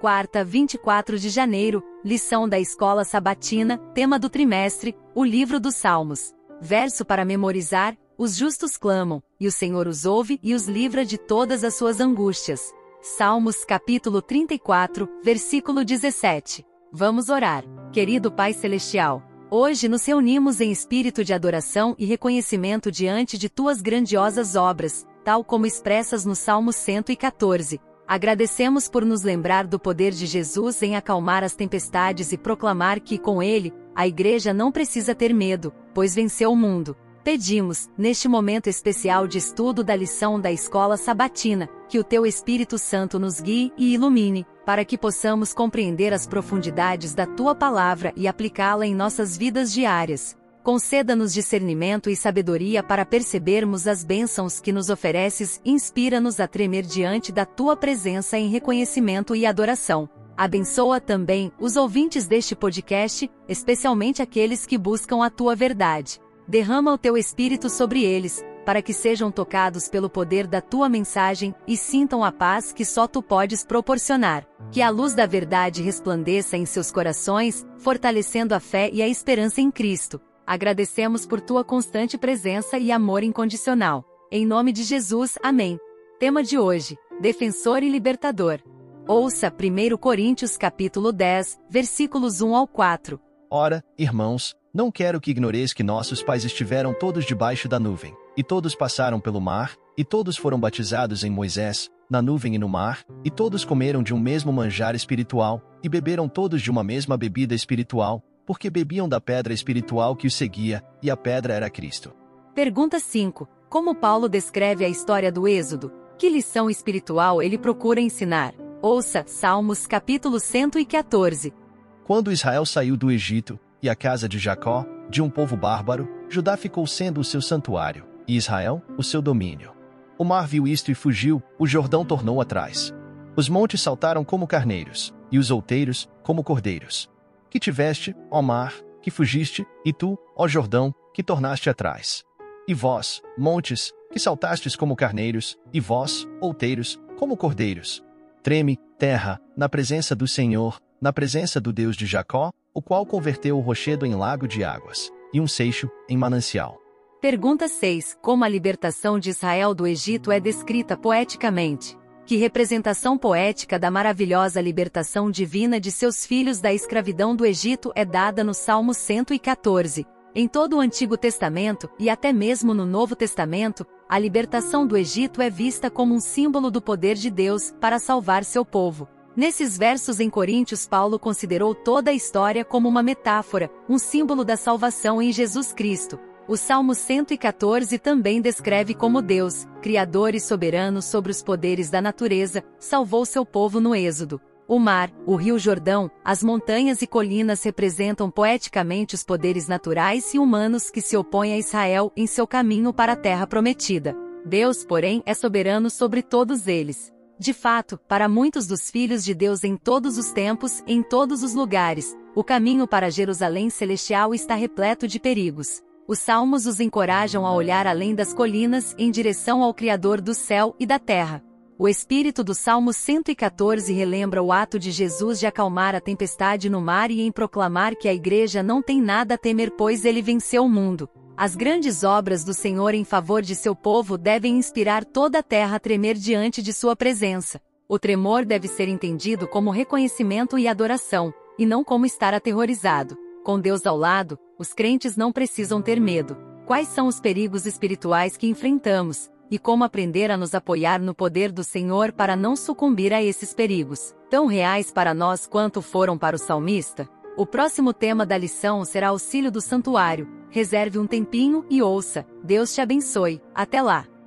Quarta, 24 de janeiro, lição da escola sabatina, tema do trimestre, o livro dos Salmos. Verso para memorizar: Os justos clamam, e o Senhor os ouve e os livra de todas as suas angústias. Salmos capítulo 34, versículo 17. Vamos orar. Querido Pai Celestial, hoje nos reunimos em espírito de adoração e reconhecimento diante de tuas grandiosas obras, tal como expressas no Salmo 114 Agradecemos por nos lembrar do poder de Jesus em acalmar as tempestades e proclamar que, com ele, a Igreja não precisa ter medo, pois venceu o mundo. Pedimos, neste momento especial de estudo da lição da escola sabatina, que o Teu Espírito Santo nos guie e ilumine, para que possamos compreender as profundidades da Tua palavra e aplicá-la em nossas vidas diárias. Conceda-nos discernimento e sabedoria para percebermos as bênçãos que nos ofereces, inspira-nos a tremer diante da tua presença em reconhecimento e adoração. Abençoa também os ouvintes deste podcast, especialmente aqueles que buscam a tua verdade. Derrama o teu espírito sobre eles, para que sejam tocados pelo poder da tua mensagem e sintam a paz que só tu podes proporcionar. Que a luz da verdade resplandeça em seus corações, fortalecendo a fé e a esperança em Cristo Agradecemos por tua constante presença e amor incondicional. Em nome de Jesus, amém. Tema de hoje: Defensor e Libertador. Ouça 1 Coríntios capítulo 10, versículos 1 ao 4. Ora, irmãos, não quero que ignoreis que nossos pais estiveram todos debaixo da nuvem, e todos passaram pelo mar, e todos foram batizados em Moisés, na nuvem e no mar, e todos comeram de um mesmo manjar espiritual, e beberam todos de uma mesma bebida espiritual, porque bebiam da pedra espiritual que os seguia, e a pedra era Cristo. Pergunta 5. Como Paulo descreve a história do Êxodo? Que lição espiritual ele procura ensinar? Ouça Salmos capítulo 114. Quando Israel saiu do Egito, e a casa de Jacó, de um povo bárbaro, Judá ficou sendo o seu santuário, e Israel, o seu domínio. O mar viu isto e fugiu, o Jordão tornou atrás. Os montes saltaram como carneiros, e os outeiros, como cordeiros que tiveste, ó mar, que fugiste, e tu, ó Jordão, que tornaste atrás. E vós, montes, que saltastes como carneiros, e vós, outeiros, como cordeiros. Treme, terra, na presença do Senhor, na presença do Deus de Jacó, o qual converteu o rochedo em lago de águas, e um seixo em manancial. Pergunta 6. Como a libertação de Israel do Egito é descrita poeticamente? Que representação poética da maravilhosa libertação divina de seus filhos da escravidão do Egito é dada no Salmo 114. Em todo o Antigo Testamento, e até mesmo no Novo Testamento, a libertação do Egito é vista como um símbolo do poder de Deus para salvar seu povo. Nesses versos em Coríntios, Paulo considerou toda a história como uma metáfora, um símbolo da salvação em Jesus Cristo. O Salmo 114 também descreve como Deus, Criador e soberano sobre os poderes da natureza, salvou seu povo no Êxodo. O mar, o rio Jordão, as montanhas e colinas representam poeticamente os poderes naturais e humanos que se opõem a Israel em seu caminho para a terra prometida. Deus, porém, é soberano sobre todos eles. De fato, para muitos dos filhos de Deus em todos os tempos, em todos os lugares, o caminho para Jerusalém celestial está repleto de perigos. Os salmos os encorajam a olhar além das colinas em direção ao Criador do céu e da terra. O espírito do Salmo 114 relembra o ato de Jesus de acalmar a tempestade no mar e em proclamar que a igreja não tem nada a temer pois ele venceu o mundo. As grandes obras do Senhor em favor de seu povo devem inspirar toda a terra a tremer diante de sua presença. O tremor deve ser entendido como reconhecimento e adoração, e não como estar aterrorizado. Com Deus ao lado, os crentes não precisam ter medo. Quais são os perigos espirituais que enfrentamos? E como aprender a nos apoiar no poder do Senhor para não sucumbir a esses perigos, tão reais para nós quanto foram para o salmista? O próximo tema da lição será auxílio do santuário. Reserve um tempinho e ouça. Deus te abençoe. Até lá!